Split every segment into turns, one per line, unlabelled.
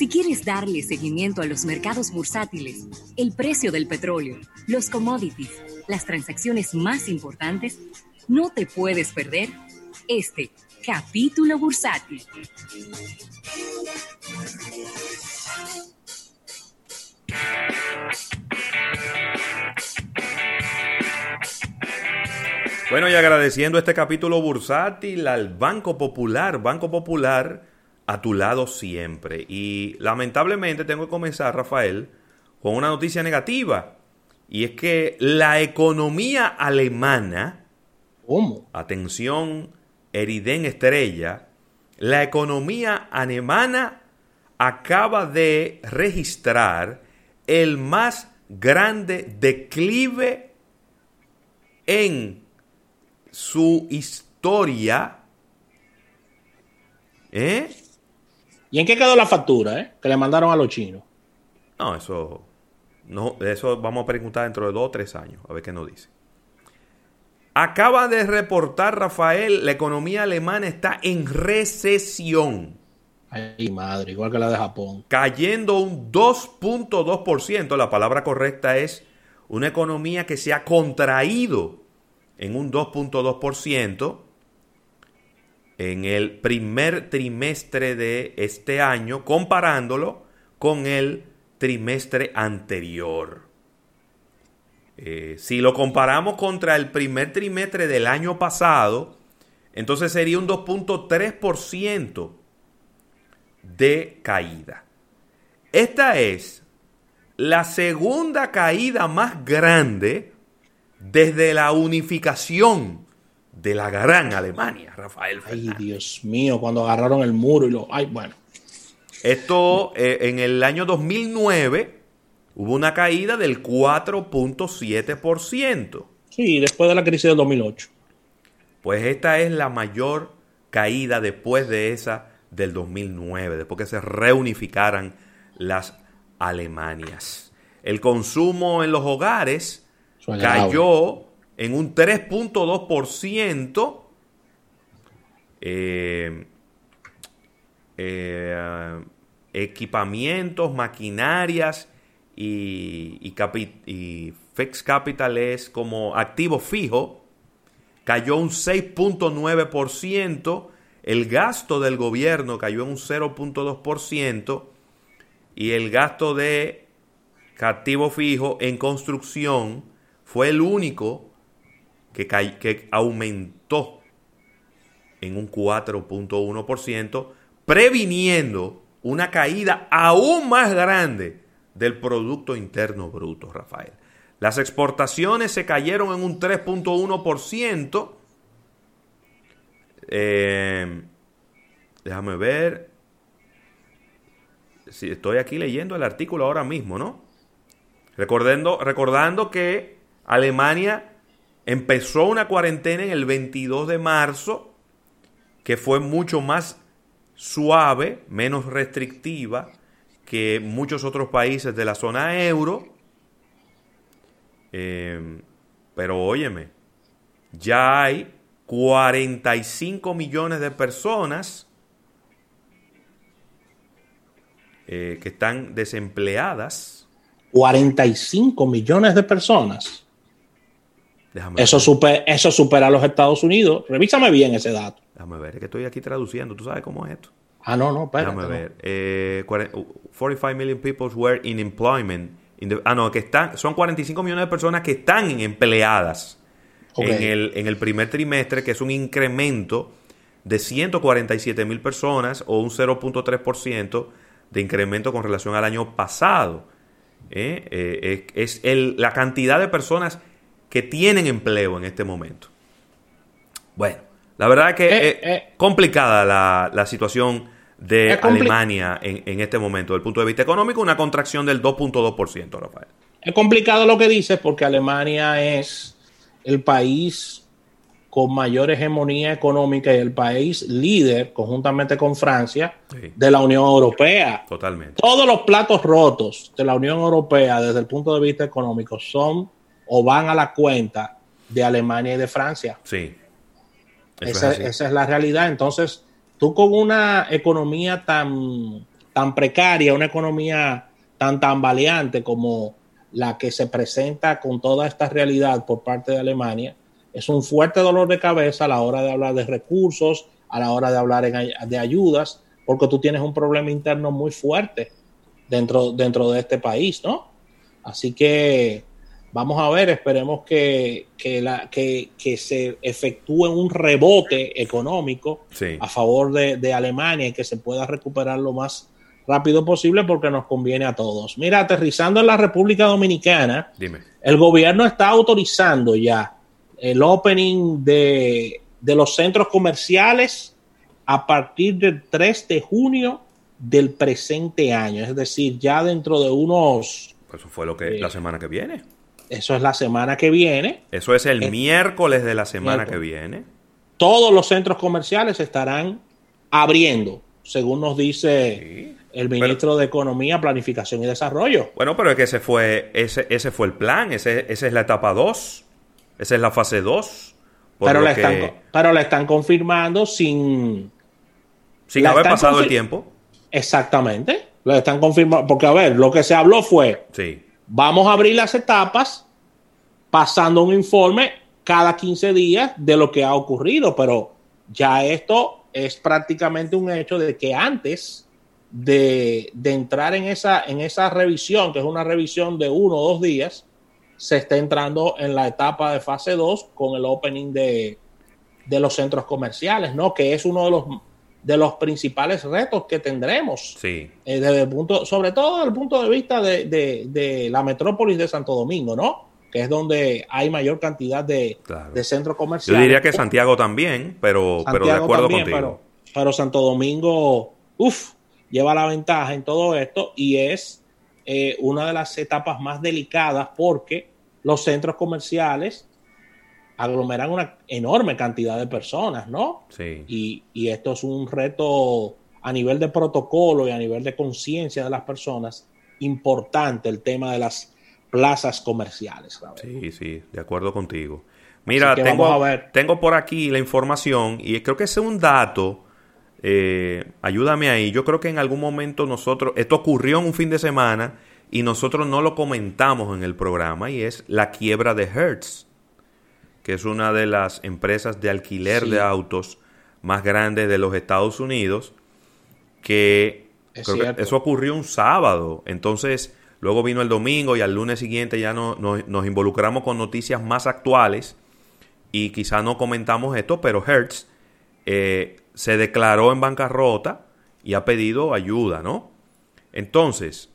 Si quieres darle seguimiento a los mercados bursátiles, el precio del petróleo, los commodities, las transacciones más importantes, no te puedes perder este capítulo bursátil.
Bueno, y agradeciendo este capítulo bursátil al Banco Popular, Banco Popular a tu lado siempre. Y lamentablemente tengo que comenzar, Rafael, con una noticia negativa. Y es que la economía alemana,
¿Cómo?
atención, Eriden Estrella, la economía alemana acaba de registrar el más grande declive en su historia. ¿Eh?
¿Y en qué quedó la factura, eh? Que le mandaron a los chinos.
No, eso. No, eso vamos a preguntar dentro de dos o tres años, a ver qué nos dice. Acaba de reportar Rafael, la economía alemana está en recesión.
Ay, madre, igual que la de Japón.
Cayendo un 2.2%. La palabra correcta es una economía que se ha contraído en un 2.2% en el primer trimestre de este año, comparándolo con el trimestre anterior. Eh, si lo comparamos contra el primer trimestre del año pasado, entonces sería un 2.3% de caída. Esta es la segunda caída más grande desde la unificación de la gran Alemania, Rafael
Ay,
Fernández.
Dios mío, cuando agarraron el muro y lo. Ay, bueno.
Esto eh, en el año 2009 hubo una caída del 4.7%.
Sí, después de la crisis del 2008.
Pues esta es la mayor caída después de esa del 2009, después que se reunificaran las Alemanias. El consumo en los hogares cayó en un 3.2%. Eh, eh, equipamientos, maquinarias y, y, fixed capital es como activo fijo, cayó un 6.9%, el gasto del gobierno cayó en un 0.2% y el gasto de activo fijo en construcción fue el único que, aumentó en un 4.1%, previniendo una caída aún más grande del Producto Interno Bruto, Rafael. Las exportaciones se cayeron en un 3.1%. Eh, déjame ver. Si estoy aquí leyendo el artículo ahora mismo, ¿no? Recordando, recordando que Alemania empezó una cuarentena en el 22 de marzo, que fue mucho más suave, menos restrictiva que muchos otros países de la zona euro. Eh, pero óyeme, ya hay 45 millones de personas eh, que están desempleadas.
45 millones de personas.
Déjame
Eso, super- eso supera a los Estados Unidos. Revísame bien ese dato.
déjame ver, es que estoy aquí traduciendo, tú sabes cómo es esto.
Ah, no, no, espérate.
Déjame
no.
ver. Eh, cuare- 45 million people were in employment. in the- ah, no, que están, son 45 millones de personas que están empleadas en, el, en el primer trimestre, que es un incremento de 147 mil personas o un 0.3% de incremento con relación al año pasado. ¿eh? Eh, es es el- la cantidad de personas que tienen empleo en este momento. Bueno, la verdad es que
Eh,
es
eh.
complicada la, la situación de Alemania en, en este momento, desde el punto de vista económico, una contracción del 2.2%, Rafael.
Es complicado lo que dices porque Alemania es el país con mayor hegemonía económica y el país líder, conjuntamente con Francia,
Sí.
de la Unión Europea.
Totalmente.
Todos los platos rotos de la Unión Europea desde el punto de vista económico son o van a la cuenta de Alemania y de Francia.
Sí. Es
esa es la realidad. Entonces, tú con una economía tan, tan precaria, una economía tan tambaleante como la que se presenta con toda esta realidad por parte de Alemania, es un fuerte dolor de cabeza a la hora de hablar de recursos, a la hora de hablar de ayudas, porque tú tienes un problema interno muy fuerte dentro, dentro de este país, ¿no? Así que vamos a ver, esperemos que, la, que, se efectúe un rebote económico a favor de, Alemania y que se pueda recuperar lo más rápido posible porque nos conviene a todos. Mira, aterrizando en la República Dominicana, el gobierno está autorizando ya el opening de, de los centros comerciales a partir del 3 de junio del presente año, es decir, ya dentro de unos...
Pues eso fue lo que la semana que viene.
Eso es la semana que viene.
Eso es el, miércoles de la semana que viene.
Todos los centros comerciales estarán abriendo, según nos dice el ministro de Economía, Planificación y Desarrollo.
Bueno, pero es que ese fue, ese, ese fue el plan, ese, esa es la etapa 2, esa es la fase 2.
Pero, la están, pero la están confirmando sin...
Sin haber pasado el tiempo.
Exactamente. La están confirmando. Porque, a ver, lo que se habló fue...
Sí
Vamos a abrir las etapas pasando un informe cada 15 días de lo que ha ocurrido, pero ya esto es prácticamente un hecho de que antes de, entrar en esa, en esa revisión, que es una revisión de uno o dos días, se está entrando en la etapa de fase 2 con el opening de, de los centros comerciales, ¿no? Que es uno de los de los principales retos que tendremos.
Sí.
Eh, desde el punto, sobre todo desde el punto de vista de, la metrópolis de Santo Domingo, ¿no? Que es donde hay mayor cantidad de, centros comerciales.
Yo diría que Santiago también, pero, pero de acuerdo contigo.
Pero, Santo Domingo, uff, lleva la ventaja en todo esto y es eh, una de las etapas más delicadas porque los centros comerciales aglomeran una enorme cantidad de personas, ¿no?
Sí.
Y, esto es un reto a nivel de protocolo y a nivel de conciencia de las personas importante el tema de las plazas comerciales.
Sí, sí, de acuerdo contigo. Mira, tengo, tengo por aquí la información y creo que es un dato. Eh, ayúdame ahí. Yo creo que en algún momento nosotros, esto ocurrió en un fin de semana y nosotros no lo comentamos en el programa y es la quiebra de Hertz que es una de las empresas de alquiler de autos más grandes de los Estados Unidos, que, eso ocurrió un sábado. Entonces, luego vino el domingo y al lunes siguiente ya no, nos involucramos con noticias más actuales y quizá no comentamos esto, pero Hertz eh, se declaró en bancarrota y ha pedido ayuda, ¿no? Entonces,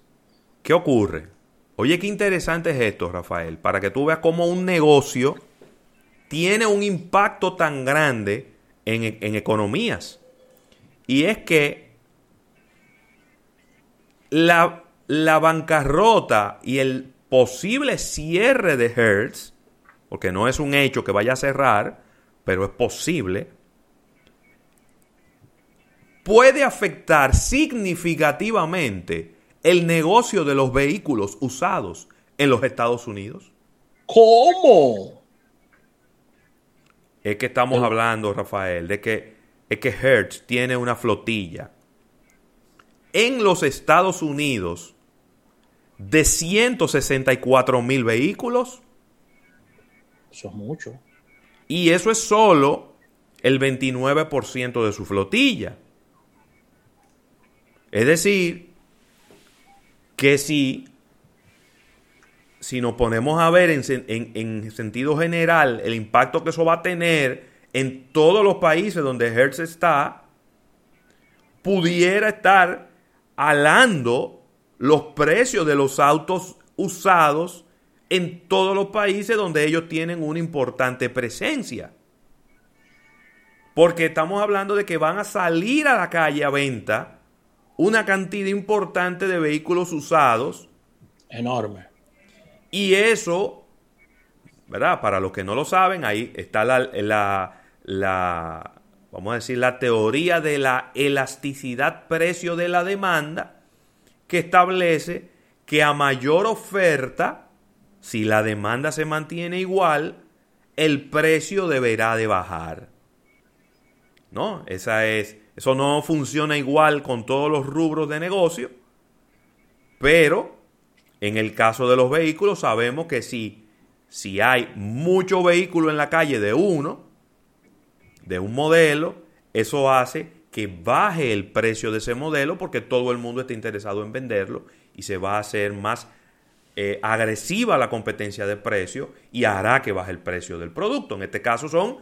¿qué ocurre? Oye, qué interesante es esto, Rafael, para que tú veas cómo un negocio tiene un impacto tan grande en, economías. Y es que la, la, bancarrota y el posible cierre de Hertz, porque no es un hecho que vaya a cerrar, pero es posible, puede afectar significativamente el negocio de los vehículos usados en los Estados Unidos.
¿Cómo?
Es que estamos hablando, Rafael, de que es que Hertz tiene una flotilla en los Estados Unidos de 164 mil vehículos.
Eso es mucho.
Y eso es solo el 29% de su flotilla. Es decir, que si si nos ponemos a ver en, sentido general el impacto que eso va a tener en todos los países donde Hertz está, pudiera estar alando los precios de los autos usados en todos los países donde ellos tienen una importante presencia. Porque estamos hablando de que van a salir a la calle a venta una cantidad importante de vehículos usados.
Enorme.
Y eso, ¿verdad? Para los que no lo saben, ahí está la, la, vamos a decir, la teoría de la elasticidad precio de la demanda, que establece que a mayor oferta, si la demanda se mantiene igual, el precio deberá de bajar. ¿No? Esa es, Eso no funciona igual con todos los rubros de negocio, pero en el caso de los vehículos sabemos que si, si hay mucho vehículo en la calle de uno, de un modelo, eso hace que baje el precio de ese modelo porque todo el mundo está interesado en venderlo y se va a hacer más eh, agresiva la competencia de precio y hará que baje el precio del producto. En este caso son,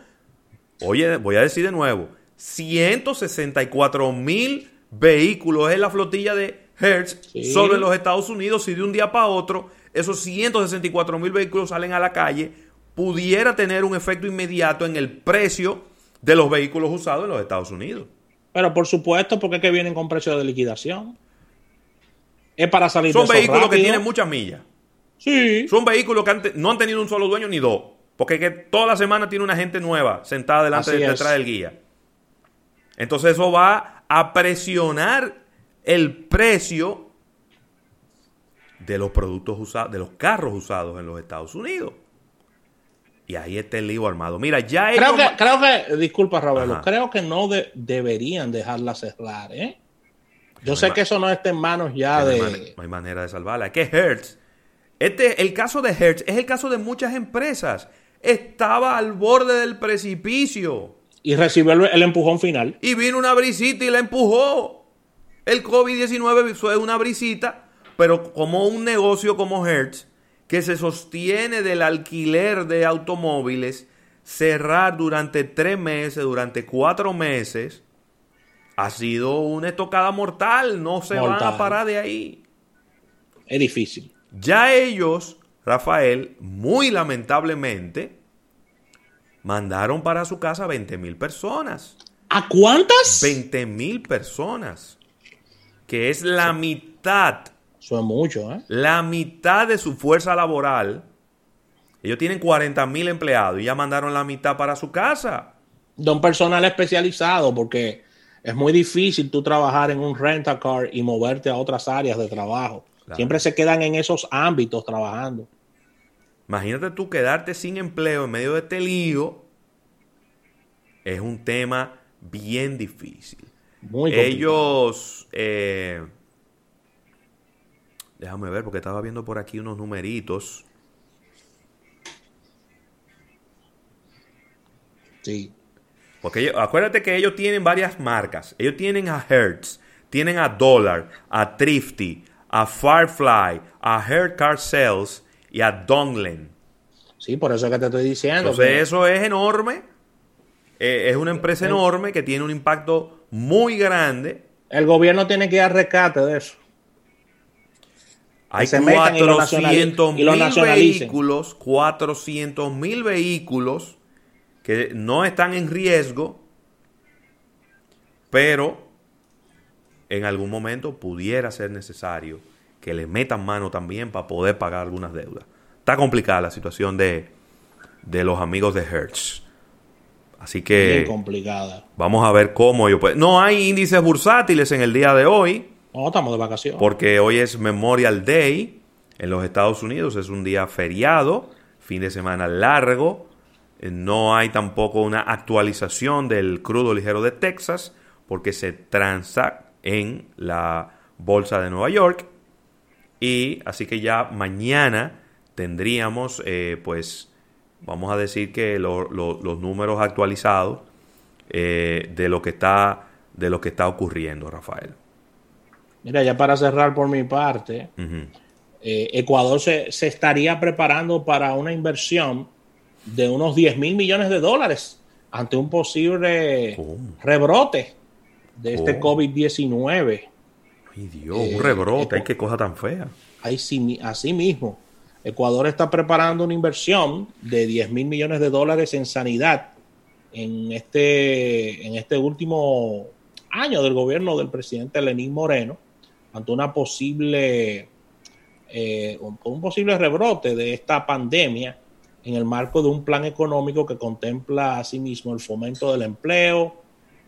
oye, voy a decir de nuevo, 164 mil vehículos en la flotilla de Hertz solo en los Estados Unidos. Si de un día para otro esos 164 mil vehículos salen a la calle, pudiera tener un efecto inmediato en el precio de los vehículos usados en los Estados Unidos.
Pero por supuesto, porque es que vienen con precio de liquidación. Es para salir
Son vehículos que tienen muchas millas.
Sí.
Son vehículos que no han tenido un solo dueño ni dos. Porque que toda la semana tiene una gente nueva sentada delante de, detrás del guía. Entonces eso va a presionar el precio de los productos usados, de los carros usados en los Estados Unidos. Y ahí está el lío armado. Mira, ya
creo que, creo que, disculpa, Raúl, creo que no deberían dejarla cerrar, ¿eh? Yo sé que eso no está en manos ya de.
No hay, manera de salvarla. Es que Hertz. Este, el caso de Hertz es el caso de muchas empresas. Estaba al borde del precipicio.
Y recibió el, empujón final.
Y vino una brisita y la empujó. El COVID-19 fue una brisita, pero como un negocio como Hertz, que se sostiene del alquiler de automóviles, cerrar durante tres meses, durante cuatro meses, ha sido una estocada mortal. No se van a parar de ahí.
Es difícil.
Ya ellos, Rafael, muy lamentablemente, mandaron para su casa 20 mil personas.
¿A cuántas?
20 mil personas. Que es la mitad.
Es mucho, ¿eh?
La mitad de su fuerza laboral. Ellos tienen 40 mil empleados y ya mandaron la mitad para su casa.
De un personal especializado, porque es muy difícil tú trabajar en un rental car y moverte a otras áreas de trabajo. Siempre se quedan en esos ámbitos trabajando.
Imagínate tú quedarte sin empleo en medio de este lío. Es un tema bien difícil. Muy Ellos... Eh, déjame ver porque estaba viendo por aquí unos numeritos.
Sí.
Porque acuérdate que ellos tienen varias marcas. Ellos tienen a Hertz, tienen a Dollar, a Thrifty, a Firefly, a Hertz Car Sales y a Donglen.
Sí, por eso es que te estoy diciendo.
Entonces eso es enorme. Eh, es una empresa enorme que tiene un impacto muy grande.
El gobierno tiene que dar rescate de eso.
Hay 400 mil vehículos, 400 mil vehículos que no están en riesgo, pero en algún momento pudiera ser necesario que le metan mano también para poder pagar algunas deudas. Está complicada la situación de, los amigos de Hertz. Así que...
Bien complicada.
Vamos a ver cómo yo puedo... No hay índices bursátiles en el día de hoy.
No, estamos de vacaciones.
Porque hoy es Memorial Day en los Estados Unidos. Es un día feriado, fin de semana largo. Eh, no hay tampoco una actualización del crudo ligero de Texas porque se transa en la bolsa de Nueva York. Y así que ya mañana tendríamos, eh, pues, vamos a decir que los números actualizados eh, de lo que está de lo que está ocurriendo, Rafael.
Mira, ya para cerrar por mi parte, Ecuador se, se, estaría preparando para una inversión de unos 10 mil millones de dólares ante un posible rebrote de este COVID-19.
Ay Dios, un rebrote, hay qué cosa tan fea.
así mismo, Ecuador está preparando una inversión de 10 mil millones de dólares en sanidad en este, en este último año del gobierno del presidente Lenín Moreno, ante una posible, eh, un posible rebrote de esta pandemia en el marco de un plan económico que contempla asimismo el fomento del empleo,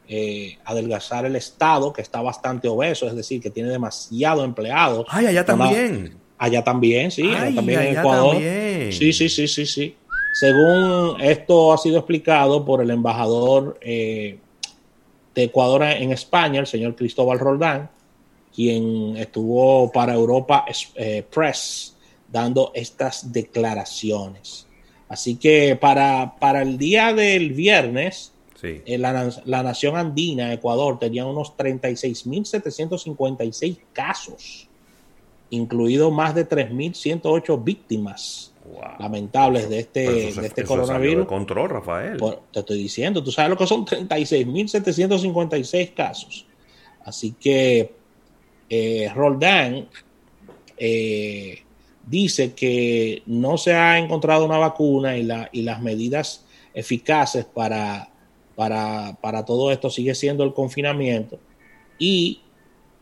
eh, adelgazar el Estado, que está bastante obeso, es decir, que tiene demasiado empleados.
Ay, allá también.
Allá también, sí, también en Ecuador. Sí, sí, sí, sí, sí. Según esto ha sido explicado por el embajador eh, de Ecuador en España, el señor Cristóbal Roldán, quien estuvo para Europa eh, Press dando estas declaraciones. Así que para, para el día del viernes, eh, la, la, nación andina, Ecuador, tenía unos 36.756 casos, incluidos más de 3.108 víctimas lamentables de este, de este coronavirus.
control, Rafael.
te estoy diciendo, tú sabes lo que son 36.756 casos. Así que eh, Roldán eh, dice que no se ha encontrado una vacuna y, la, y las medidas eficaces para, para, para todo esto sigue siendo el confinamiento y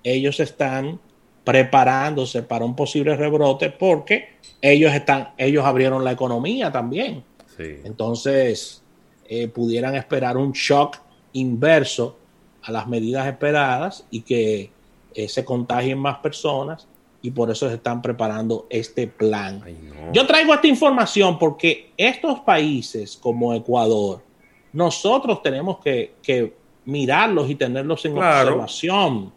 ellos están preparándose para un posible rebrote porque ellos están, ellos abrieron la economía también. Entonces, eh, pudieran esperar un shock inverso a las medidas esperadas y que eh, se contagien más personas y por eso se están preparando este plan. Yo traigo esta información porque estos países como Ecuador, nosotros tenemos que, mirarlos y tenerlos en observación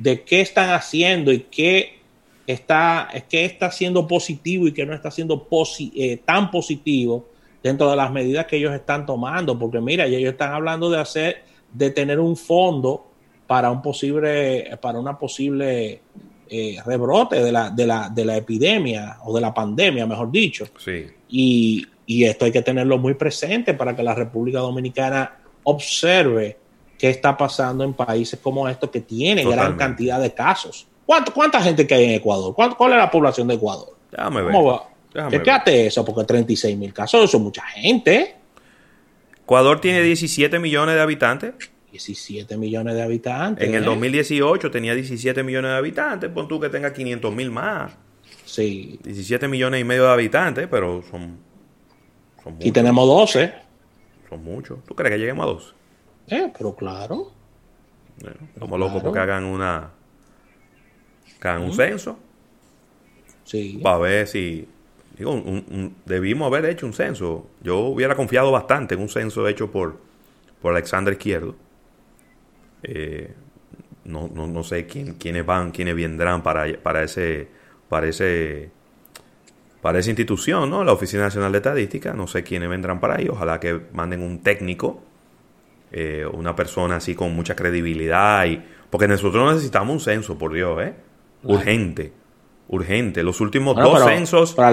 de qué están haciendo y qué está, qué está siendo positivo y qué no está siendo eh, tan positivo dentro de las medidas que ellos están tomando. Porque mira, ellos están hablando de hacer, de tener un fondo para un posible, para una posible eh, rebrote de la, de, la, de la epidemia o de la pandemia, mejor dicho.
Sí.
Y, y esto hay que tenerlo muy presente para que la República Dominicana observe qué está pasando en países como estos que tienen gran cantidad de casos. ¿Cuánta gente que hay en Ecuador? ¿Cuál, es la población de Ecuador?
Déjame ver.
¿Cómo va? eso, porque 36 mil casos, eso es mucha gente.
Ecuador tiene 17 millones de habitantes.
17 millones de habitantes.
En el 2018 ¿eh? tenía 17 millones de habitantes. Pon tú que tenga 500 mil más.
Sí.
17 millones y medio de habitantes, pero son.
son muchos. Y tenemos 12.
Son muchos. ¿Tú crees que lleguemos a 12?
Eh, pero claro.
Bueno, como locos porque hagan una. Que hagan un censo.
Sí.
Para ver si. Digo, debimos haber hecho un censo. Yo hubiera confiado bastante en un censo hecho por, por Alexander Izquierdo. Eh, no, no, no, sé quién, quiénes van, quiénes vendrán para, para ese, para ese, para esa institución, ¿no? La Oficina Nacional de Estadística. No sé quiénes vendrán para ahí. Ojalá que manden un técnico, eh, una persona así con mucha credibilidad y porque nosotros necesitamos un censo, por Dios, ¿eh? Urgente, urgente. Los últimos dos censos.
Pero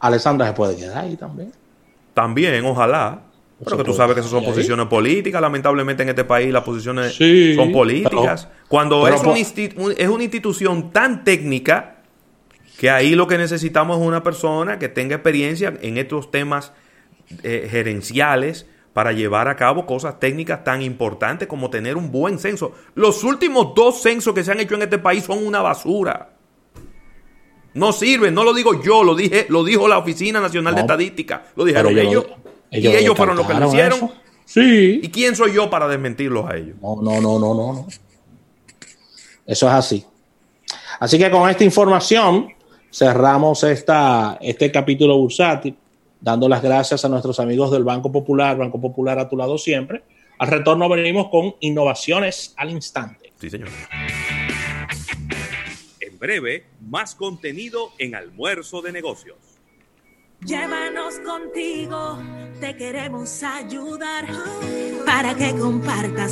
Alessandra se puede quedar ahí también.
También, ojalá. Pero que tú sabes que esas son posiciones políticas. Lamentablemente en este país las posiciones son políticas. Cuando es, es una institución tan técnica que ahí lo que necesitamos es una persona que tenga experiencia en estos temas eh, gerenciales para llevar a cabo cosas técnicas tan importantes como tener un buen censo. Los últimos dos censos que se han hecho en este país son una basura. No sirven, no lo digo yo, lo dije, lo dijo la Oficina Nacional de Estadística, lo dijeron ellos, y ellos fueron los que lo hicieron.
Sí.
¿Y quién soy yo para desmentirlos a ellos?
No, no, no, no, no, no. Eso es así. Así que con esta información cerramos esta, este capítulo bursátil, dando las gracias a nuestros amigos del Banco Popular, Banco Popular a tu lado siempre. Al retorno venimos con innovaciones al instante.
Sí, señor
breve, más contenido en Almuerzo de Negocios.
Llévanos contigo, te queremos ayudar para que compartas